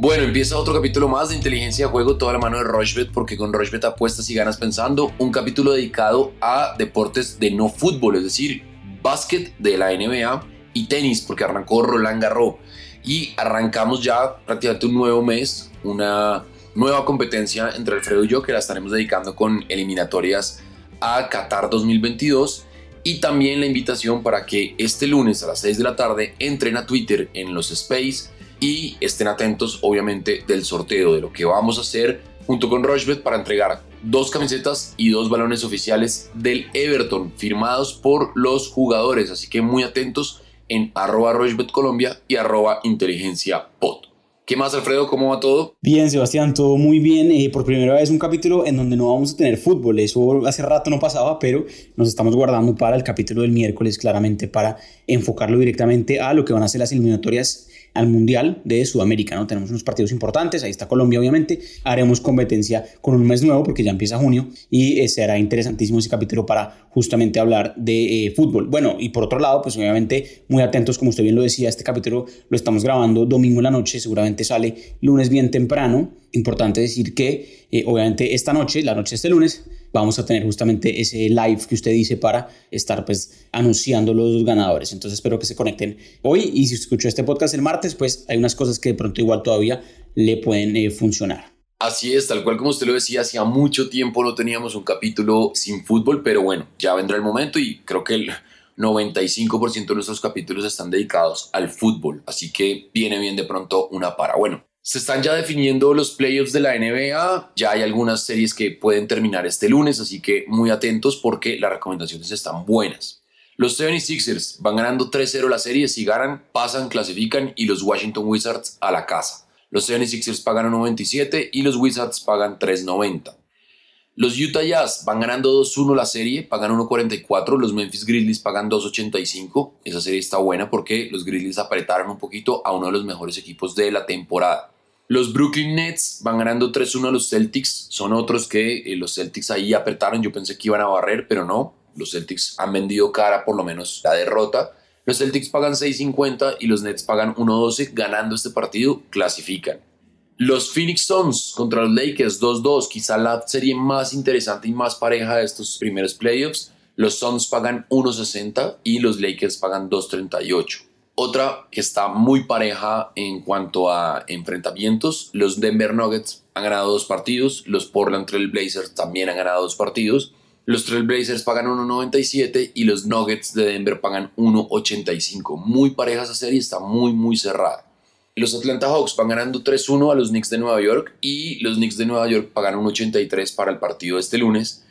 Bueno, empieza otro capítulo más de Inteligencia de Juego, toda la mano de Rochbet, porque con Rochbet apuestas y ganas pensando. Un capítulo dedicado a deportes de no fútbol, es decir, básquet de la NBA y tenis, porque arrancó Roland Garros. Y arrancamos ya prácticamente un nuevo mes, una nueva competencia entre Alfredo y yo, que la estaremos dedicando con eliminatorias a Qatar 2022 y también la invitación para que este lunes a las 6 de la tarde entren a Twitter en los Space y estén atentos obviamente del sorteo de lo que vamos a hacer junto con Rochbet para entregar dos camisetas y dos balones oficiales del Everton firmados por los jugadores, así que muy atentos en arroba Colombia y arroba inteligencia pot. ¿Qué más, Alfredo? ¿Cómo va todo? Bien, Sebastián, todo muy bien. Eh, por primera vez un capítulo en donde no vamos a tener fútbol. Eso hace rato no pasaba, pero nos estamos guardando para el capítulo del miércoles, claramente para enfocarlo directamente a lo que van a ser las eliminatorias al Mundial de Sudamérica, ¿no? Tenemos unos partidos importantes, ahí está Colombia obviamente, haremos competencia con un mes nuevo porque ya empieza junio y eh, será interesantísimo ese capítulo para justamente hablar de eh, fútbol. Bueno, y por otro lado, pues obviamente muy atentos, como usted bien lo decía, este capítulo lo estamos grabando domingo en la noche, seguramente sale lunes bien temprano. Importante decir que eh, obviamente esta noche, la noche de este lunes, vamos a tener justamente ese live que usted dice para estar pues anunciando los ganadores. Entonces espero que se conecten hoy y si escuchó este podcast el martes, pues hay unas cosas que de pronto igual todavía le pueden eh, funcionar. Así es, tal cual como usted lo decía, hacía mucho tiempo no teníamos un capítulo sin fútbol, pero bueno, ya vendrá el momento y creo que el 95% de nuestros capítulos están dedicados al fútbol, así que viene bien de pronto una para. Bueno, se están ya definiendo los playoffs de la NBA, ya hay algunas series que pueden terminar este lunes, así que muy atentos porque las recomendaciones están buenas. Los 76ers van ganando 3-0 la serie, si ganan, pasan, clasifican y los Washington Wizards a la casa. Los 76ers pagan 1.97 y los Wizards pagan 3.90. Los Utah Jazz van ganando 2-1 la serie, pagan 1.44. Los Memphis Grizzlies pagan 2.85. Esa serie está buena porque los Grizzlies apretaron un poquito a uno de los mejores equipos de la temporada. Los Brooklyn Nets van ganando 3-1 a los Celtics. Son otros que eh, los Celtics ahí apretaron. Yo pensé que iban a barrer, pero no. Los Celtics han vendido cara por lo menos la derrota. Los Celtics pagan 6.50 y los Nets pagan 1.12. Ganando este partido, clasifican. Los Phoenix Suns contra los Lakers 2-2. Quizá la serie más interesante y más pareja de estos primeros playoffs. Los Suns pagan 1.60 y los Lakers pagan 2.38. Otra que está muy pareja en cuanto a enfrentamientos, los Denver Nuggets han ganado dos partidos, los Portland Trail Blazers también han ganado dos partidos, los Trail Blazers pagan 1.97 y los Nuggets de Denver pagan 1.85. Muy pareja esa serie, está muy muy cerrada. Los Atlanta Hawks van ganando 3-1 a los Knicks de Nueva York y los Knicks de Nueva York pagan 1.83 para el partido de este lunes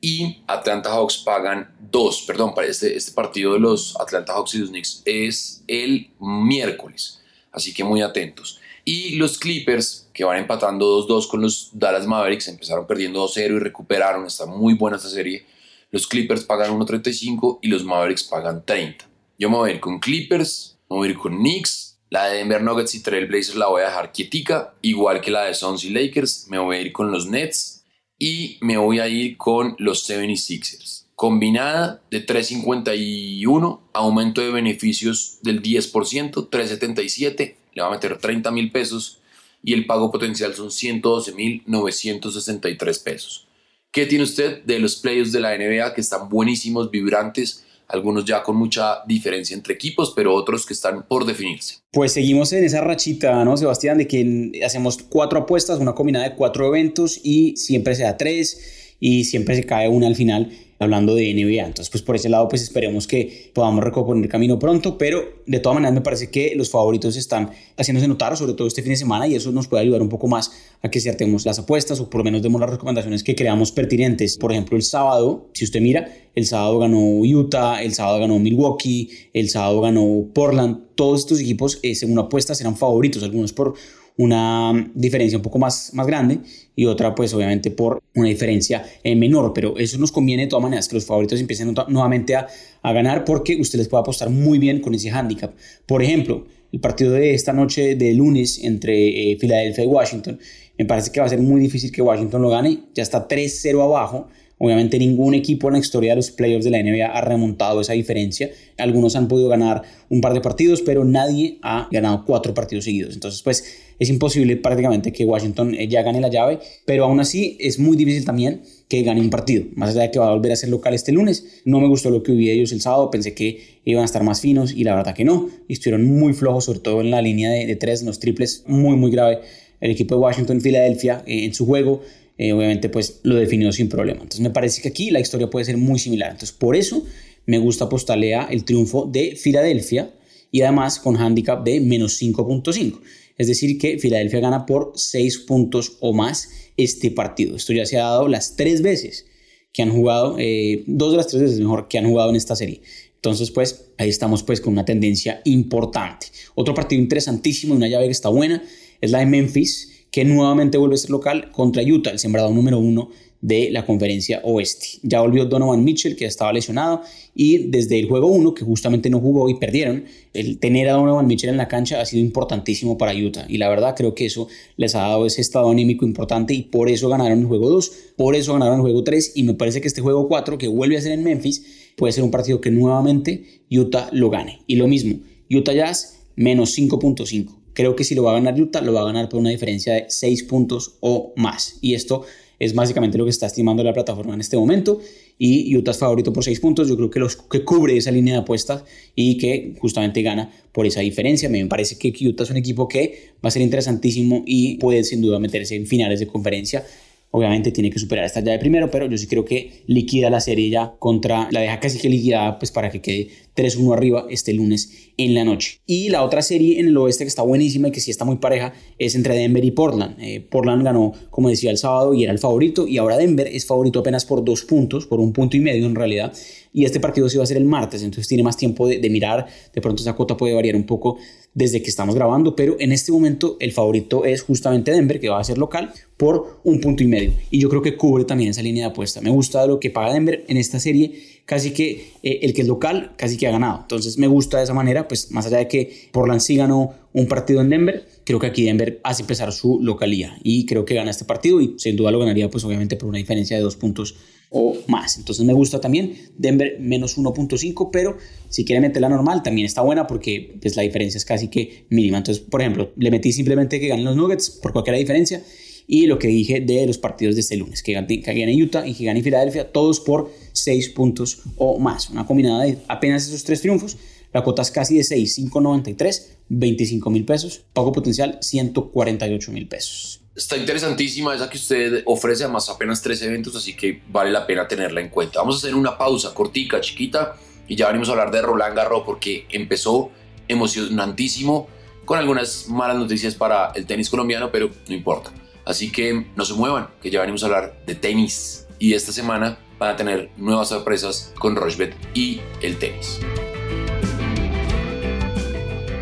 y Atlanta Hawks pagan dos, perdón, para este, este partido de los Atlanta Hawks y los Knicks es el miércoles, así que muy atentos. Y los Clippers, que van empatando 2-2 con los Dallas Mavericks, empezaron perdiendo 2-0 y recuperaron, está muy buena esta serie. Los Clippers pagan 1.35 y los Mavericks pagan 30. Yo me voy a ir con Clippers, me voy a ir con Knicks, la de Denver Nuggets y Trailblazers la voy a dejar quietica, igual que la de Suns y Lakers, me voy a ir con los Nets, y me voy a ir con los 76ers. Combinada de 3.51, aumento de beneficios del 10%, 3.77, le va a meter 30 mil pesos y el pago potencial son 112 mil 963 pesos. ¿Qué tiene usted de los playoffs de la NBA que están buenísimos, vibrantes? Algunos ya con mucha diferencia entre equipos, pero otros que están por definirse. Pues seguimos en esa rachita, ¿no, Sebastián? De que hacemos cuatro apuestas, una combinada de cuatro eventos y siempre se da tres y siempre se cae una al final hablando de NBA. Entonces, pues por ese lado, pues esperemos que podamos recomponer camino pronto, pero de todas maneras me parece que los favoritos están haciéndose notar, sobre todo este fin de semana, y eso nos puede ayudar un poco más a que acertemos las apuestas o por lo menos demos las recomendaciones que creamos pertinentes. Por ejemplo, el sábado, si usted mira, el sábado ganó Utah, el sábado ganó Milwaukee, el sábado ganó Portland. Todos estos equipos, eh, según apuestas, eran favoritos, algunos por una diferencia un poco más, más grande y otra pues obviamente por una diferencia eh, menor, pero eso nos conviene de todas maneras que los favoritos empiecen nuevamente a, a ganar porque usted les puede apostar muy bien con ese handicap. Por ejemplo, el partido de esta noche de lunes entre eh, Filadelfia y Washington, me parece que va a ser muy difícil que Washington lo gane, ya está 3-0 abajo, Obviamente ningún equipo en la historia de los playoffs de la NBA ha remontado esa diferencia. Algunos han podido ganar un par de partidos, pero nadie ha ganado cuatro partidos seguidos. Entonces, pues es imposible prácticamente que Washington eh, ya gane la llave, pero aún así es muy difícil también que gane un partido. Más allá de que va a volver a ser local este lunes, no me gustó lo que vi ellos el sábado, pensé que iban a estar más finos y la verdad que no. Estuvieron muy flojos, sobre todo en la línea de, de tres, en los triples, muy, muy grave. El equipo de Washington, Filadelfia, eh, en su juego eh, obviamente pues lo definió sin problema. Entonces me parece que aquí la historia puede ser muy similar. Entonces por eso me gusta apostarle a el triunfo de Filadelfia y además con handicap de menos 5.5. Es decir, que Filadelfia gana por 6 puntos o más este partido. Esto ya se ha dado las tres veces que han jugado, eh, dos de las tres veces mejor que han jugado en esta serie. Entonces, pues ahí estamos pues con una tendencia importante. Otro partido interesantísimo, una llave que está buena, es la de Memphis que nuevamente vuelve a ser local contra Utah, el sembrado número uno de la conferencia oeste. Ya volvió Donovan Mitchell, que estaba lesionado, y desde el juego 1, que justamente no jugó y perdieron, el tener a Donovan Mitchell en la cancha ha sido importantísimo para Utah. Y la verdad creo que eso les ha dado ese estado anímico importante y por eso ganaron el juego 2, por eso ganaron el juego 3, y me parece que este juego 4, que vuelve a ser en Memphis, puede ser un partido que nuevamente Utah lo gane. Y lo mismo, Utah Jazz menos 5.5 Creo que si lo va a ganar Utah, lo va a ganar por una diferencia de 6 puntos o más. Y esto es básicamente lo que está estimando la plataforma en este momento. Y Utah es favorito por 6 puntos. Yo creo que, los, que cubre esa línea de apuestas y que justamente gana por esa diferencia. Me parece que Utah es un equipo que va a ser interesantísimo y puede sin duda meterse en finales de conferencia. Obviamente tiene que superar esta llave primero, pero yo sí creo que liquida la serie ya contra, la deja casi que liquidada pues para que quede 3-1 arriba este lunes en la noche. Y la otra serie en el oeste que está buenísima y que sí está muy pareja es entre Denver y Portland. Eh, Portland ganó, como decía, el sábado y era el favorito y ahora Denver es favorito apenas por dos puntos, por un punto y medio en realidad. Y este partido se va a ser el martes, entonces tiene más tiempo de, de mirar. De pronto esa cuota puede variar un poco desde que estamos grabando, pero en este momento el favorito es justamente Denver, que va a ser local, por un punto y medio. Y yo creo que cubre también esa línea de apuesta. Me gusta lo que paga Denver en esta serie casi que eh, el que es local casi que ha ganado. Entonces me gusta de esa manera, pues más allá de que Portland sí ganó un partido en Denver, creo que aquí Denver hace pesar su localía y creo que gana este partido y sin duda lo ganaría pues obviamente por una diferencia de dos puntos o más. Entonces me gusta también Denver menos 1.5, pero si quiere meter la normal también está buena porque pues la diferencia es casi que mínima. Entonces, por ejemplo, le metí simplemente que ganen los Nuggets por cualquier diferencia y lo que dije de los partidos de este lunes, que gane, Utah y que gane Filadelfia, todos por 6 puntos o más. Una combinada de apenas esos tres triunfos. La cuota es casi de 6, 5.93, 25 mil pesos. Pago potencial, 148 mil pesos. Está interesantísima esa que usted ofrece, además apenas tres eventos, así que vale la pena tenerla en cuenta. Vamos a hacer una pausa cortica, chiquita, y ya venimos a hablar de Roland Garros porque empezó emocionantísimo con algunas malas noticias para el tenis colombiano, pero no importa. Así que no se muevan, que ya venimos a hablar de tenis. Y esta semana van a tener nuevas sorpresas con Rochebet y el tenis.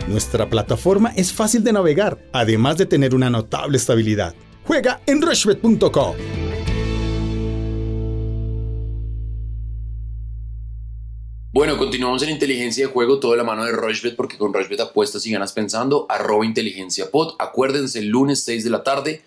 Nuestra plataforma es fácil de navegar, además de tener una notable estabilidad. Juega en rushbet.com. Bueno, continuamos en inteligencia de juego, toda la mano de Rochebet, porque con Rochebet apuestas y ganas pensando, arroba inteligencia pod. Acuérdense, el lunes 6 de la tarde,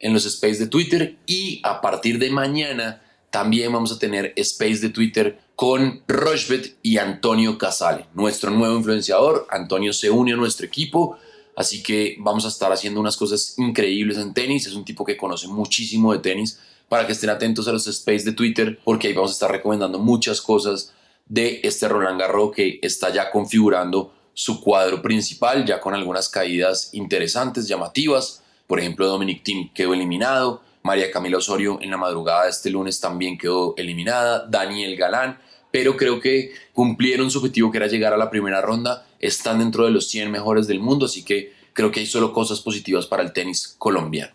en los space de Twitter y a partir de mañana también vamos a tener space de Twitter con Rochbet y Antonio Casale, nuestro nuevo influenciador. Antonio se une a nuestro equipo, así que vamos a estar haciendo unas cosas increíbles en tenis. Es un tipo que conoce muchísimo de tenis para que estén atentos a los space de Twitter porque ahí vamos a estar recomendando muchas cosas de este Roland Garros que está ya configurando su cuadro principal, ya con algunas caídas interesantes, llamativas por ejemplo, Dominic Thiem quedó eliminado. María Camila Osorio en la madrugada de este lunes también quedó eliminada. Daniel Galán. Pero creo que cumplieron su objetivo que era llegar a la primera ronda. Están dentro de los 100 mejores del mundo. Así que creo que hay solo cosas positivas para el tenis colombiano.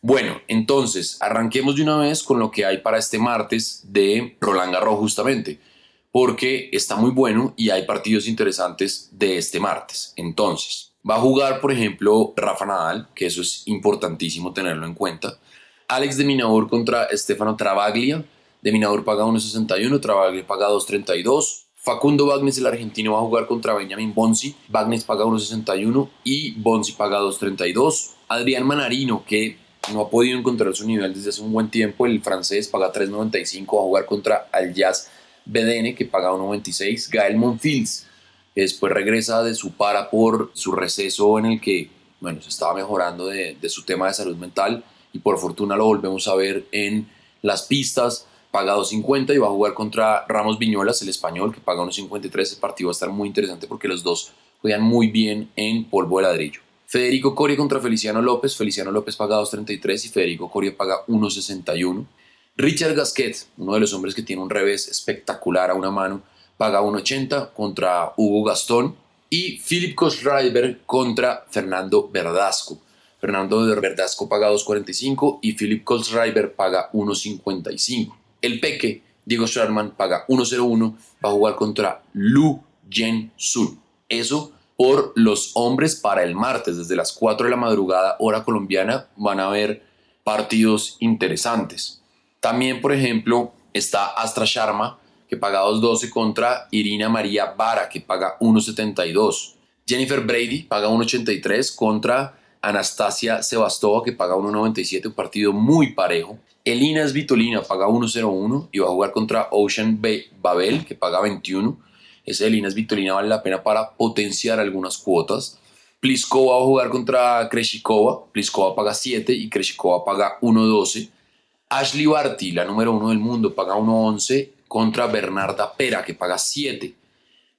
Bueno, entonces arranquemos de una vez con lo que hay para este martes de Roland Garros justamente, porque está muy bueno y hay partidos interesantes de este martes. Entonces, Va a jugar, por ejemplo, Rafa Nadal, que eso es importantísimo tenerlo en cuenta. Alex de Minaur contra Estefano Travaglia. De Minaur paga 1.61, Travaglia paga 2.32. Facundo Bagnes, el argentino, va a jugar contra Benjamin Bonzi. Bagnes paga 1.61 y Bonzi paga 2.32. Adrián Manarino, que no ha podido encontrar su nivel desde hace un buen tiempo. El francés paga 3.95, va a jugar contra Al Jazz BDN que paga 1.96. Gael Monfils, después regresa de su para por su receso en el que bueno, se estaba mejorando de, su tema de salud mental y por fortuna lo volvemos a ver en las pistas. Paga 2.50 y va a jugar contra Ramos Viñolas, el español, que paga 1.53. El partido va a estar muy interesante porque los dos juegan muy bien en polvo de ladrillo. Federico Coria contra Feliciano López. Feliciano López paga 2.33 y Federico Coria paga 1.61. Richard Gasquet, uno de los hombres que tiene un revés espectacular a una mano, paga 1.80 contra Hugo Gastón. Y Philip Kosreiber contra Fernando Verdasco. Fernando Verdasco paga 2.45 y Philip Kosreiber paga 1.55. El Peque, Diego Sherman, paga 1.01, va a jugar contra Lu Jen Sun. Eso por los hombres para el martes, desde las 4 de la madrugada, hora colombiana, van a haber partidos interesantes. También, por ejemplo, está Astra Sharma, que paga 2.12 contra Irina María Vara, que paga 1.72. Jennifer Brady paga 1.83 contra Anastasia Sebastova, que paga 1.97, un partido muy parejo. Elina Svitolina paga 1.01 y va a jugar contra Ocean Babel, que paga 21. Ese de Linas Victorina vale la pena para potenciar algunas cuotas. Pliskova va a jugar contra Kreshikova. Pliskova paga 7 y Kreshikova paga 1.12. Ashley Barty, la número 1 del mundo, paga 1.11 contra Bernarda Pera, que paga 7.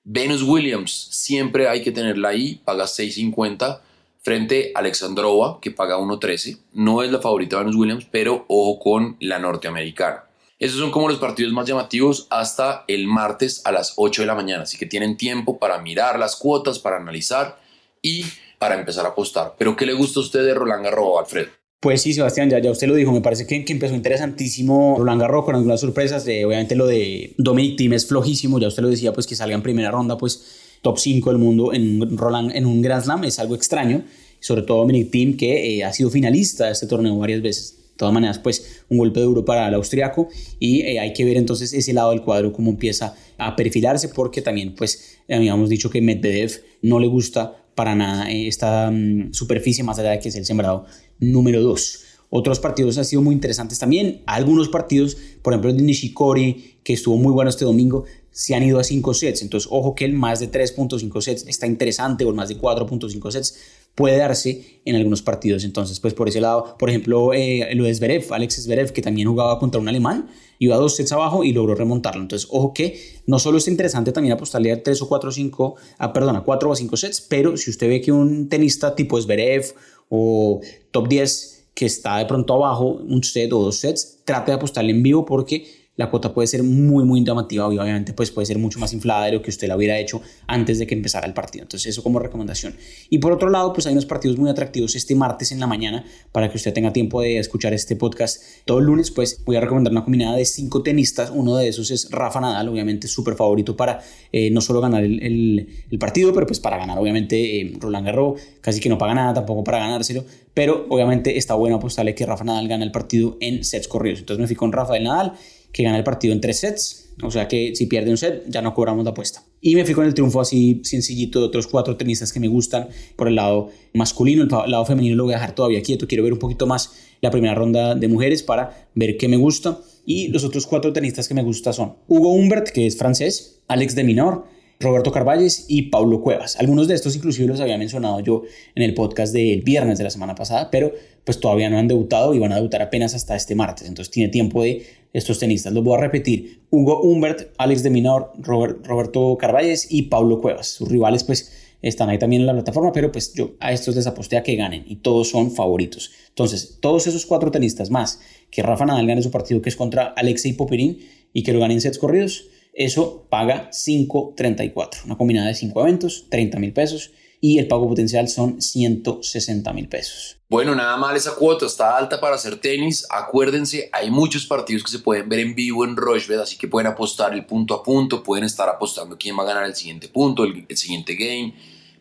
Venus Williams, siempre hay que tenerla ahí, paga 6.50 frente a Alexandrova, que paga 1.13. No es la favorita de Venus Williams, pero ojo con la norteamericana. Esos son como los partidos más llamativos hasta el martes a las 8 de la mañana, así que tienen tiempo para mirar las cuotas, para analizar y para empezar a apostar. Pero ¿qué le gusta a usted de Roland Garros, Alfredo? Pues sí, Sebastián, ya, ya usted lo dijo, me parece que, que empezó interesantísimo Roland Garros con algunas sorpresas, de, obviamente lo de Dominic Thiem es flojísimo, ya usted lo decía, pues que salga en primera ronda, pues top 5 del mundo en Roland en un Grand Slam es algo extraño, sobre todo Dominic Thiem que eh, ha sido finalista de este torneo varias veces. De todas maneras, pues un golpe duro para el austriaco y eh, hay que ver entonces ese lado del cuadro cómo empieza a perfilarse porque también pues habíamos dicho que Medvedev no le gusta para nada eh, esta mm, superficie más allá de que es el sembrado número 2. Otros partidos han sido muy interesantes también. Algunos partidos, por ejemplo el de Nishikori, que estuvo muy bueno este domingo, se han ido a 5 sets. Entonces, ojo que el más de 3.5 sets está interesante o el más de 4.5 sets puede darse en algunos partidos. Entonces, pues por ese lado, por ejemplo, eh, lo de Zverev, Alex Zverev, que también jugaba contra un alemán, iba dos sets abajo y logró remontarlo. Entonces, ojo que no solo es interesante también apostarle a 3 o 4 o 5, a, perdón, a 4 o 5 sets, pero si usted ve que un tenista tipo Zverev o top 10 que está de pronto abajo, un set o dos sets, trate de apostarle en vivo porque la cuota puede ser muy, muy llamativa obviamente pues puede ser mucho más inflada de lo que usted la hubiera hecho antes de que empezara el partido. Entonces eso como recomendación. Y por otro lado, pues hay unos partidos muy atractivos este martes en la mañana para que usted tenga tiempo de escuchar este podcast todo el lunes, pues voy a recomendar una combinada de cinco tenistas. Uno de esos es Rafa Nadal, obviamente súper favorito para eh, no solo ganar el, partido, pero pues para ganar obviamente eh, Roland Garros, casi que no paga nada tampoco para ganárselo, pero obviamente está bueno apostarle que Rafa Nadal gane el partido en sets corridos. Entonces me fui con Rafael Nadal que gana el partido en tres sets. O sea que si pierde un set, ya no cobramos la apuesta. Y me fui con el triunfo así sencillito de otros cuatro tenistas que me gustan por el lado masculino. El lado femenino lo voy a dejar todavía quieto. Quiero ver un poquito más la primera ronda de mujeres para ver qué me gusta. Y los otros cuatro tenistas que me gustan son Hugo Humbert, que es francés, Alex de Minor, Roberto Carvalles y Paulo Cuevas. Algunos de estos inclusive los había mencionado yo en el podcast del viernes de la semana pasada, pero pues todavía no han debutado y van a debutar apenas hasta este martes. Entonces tiene tiempo de estos tenistas. Los voy a repetir. Hugo Humbert, Alex de Minor, Roberto Carvalles y Paulo Cuevas. Sus rivales pues están ahí también en la plataforma, pero pues yo a estos les aposté a que ganen y todos son favoritos. Entonces, todos esos cuatro tenistas más que Rafa Nadal gane su partido que es contra Alexei Popirín y que lo ganen sets corridos, eso paga 5.34. Una combinada de 5 eventos, 30 mil pesos y el pago potencial son 160 mil pesos. Bueno, nada mal esa cuota, está alta para hacer tenis. Acuérdense, hay muchos partidos que se pueden ver en vivo en Rochebet, así que pueden apostar el punto a punto, pueden estar apostando quién va a ganar el siguiente punto, el, siguiente game.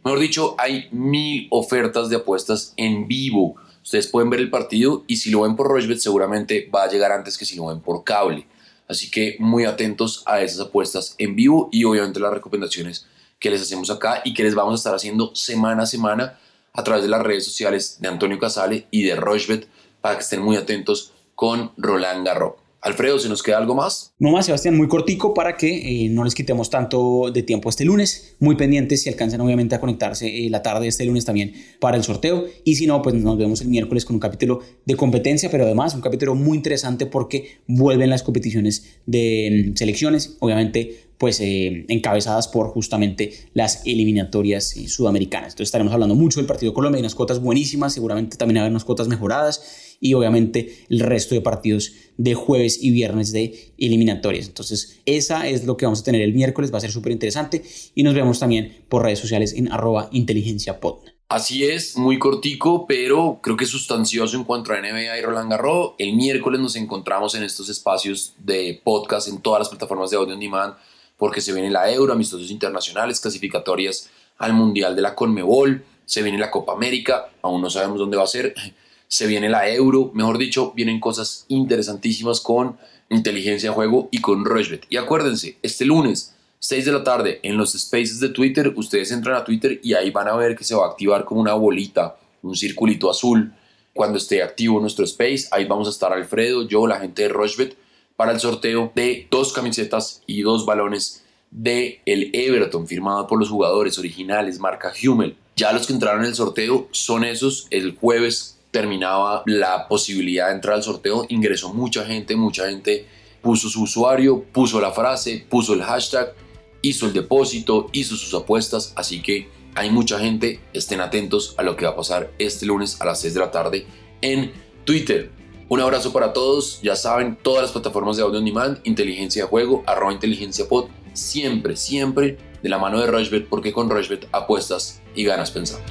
Mejor dicho, hay mil ofertas de apuestas en vivo. Ustedes pueden ver el partido y si lo ven por Rochebet seguramente va a llegar antes que si lo ven por cable. Así que muy atentos a esas apuestas en vivo y obviamente las recomendaciones que les hacemos acá y que les vamos a estar haciendo semana a semana a través de las redes sociales de Antonio Casale y de Rochbet para que estén muy atentos con Roland Garros. Alfredo, ¿se nos queda algo más? No más, Sebastián, muy cortico para que eh, no les quitemos tanto de tiempo este lunes. Muy pendientes si alcanzan obviamente a conectarse eh, la tarde de este lunes también para el sorteo. Y si no, pues nos vemos el miércoles con un capítulo de competencia, pero además un capítulo muy interesante porque vuelven las competiciones de mm, selecciones, obviamente pues eh, encabezadas por justamente las eliminatorias sudamericanas. Entonces estaremos hablando mucho del partido de Colombia, hay unas cuotas buenísimas, seguramente también hay unas cuotas mejoradas y obviamente el resto de partidos de jueves y viernes de eliminatorias. Entonces, esa es lo que vamos a tener el miércoles, va a ser súper interesante y nos vemos también por redes sociales en arroba inteligenciapod. Así es, muy cortico, pero creo que sustancioso en cuanto a NBA y Roland Garros. El miércoles nos encontramos en estos espacios de podcast en todas las plataformas de audio on demand porque se viene la Euro, amistosos internacionales, clasificatorias al Mundial de la Conmebol, se viene la Copa América, aún no sabemos dónde va a ser, se viene la Euro, mejor dicho, vienen cosas interesantísimas con inteligencia de juego y con Rushbet. Y acuérdense, este lunes, 6 de la tarde, en los spaces de Twitter, ustedes entran a Twitter y ahí van a ver que se va a activar como una bolita, un circulito azul. Cuando esté activo nuestro space, ahí vamos a estar Alfredo, yo, la gente de Rushbet, para el sorteo de dos camisetas y dos balones de el Everton firmado por los jugadores originales marca Hummel. Ya los que entraron en el sorteo son esos. El jueves terminaba la posibilidad de entrar al sorteo, ingresó mucha gente, mucha gente puso su usuario, puso la frase, puso el hashtag, hizo el depósito, hizo sus apuestas, así que hay mucha gente, estén atentos a lo que va a pasar este lunes a las 6 de la tarde en Twitter. Un abrazo para todos, ya saben, todas las plataformas de audio on demand, inteligencia de juego, arroba inteligencia pod, siempre, siempre de la mano de Rushbet, porque con Rushbet apuestas y ganas pensando.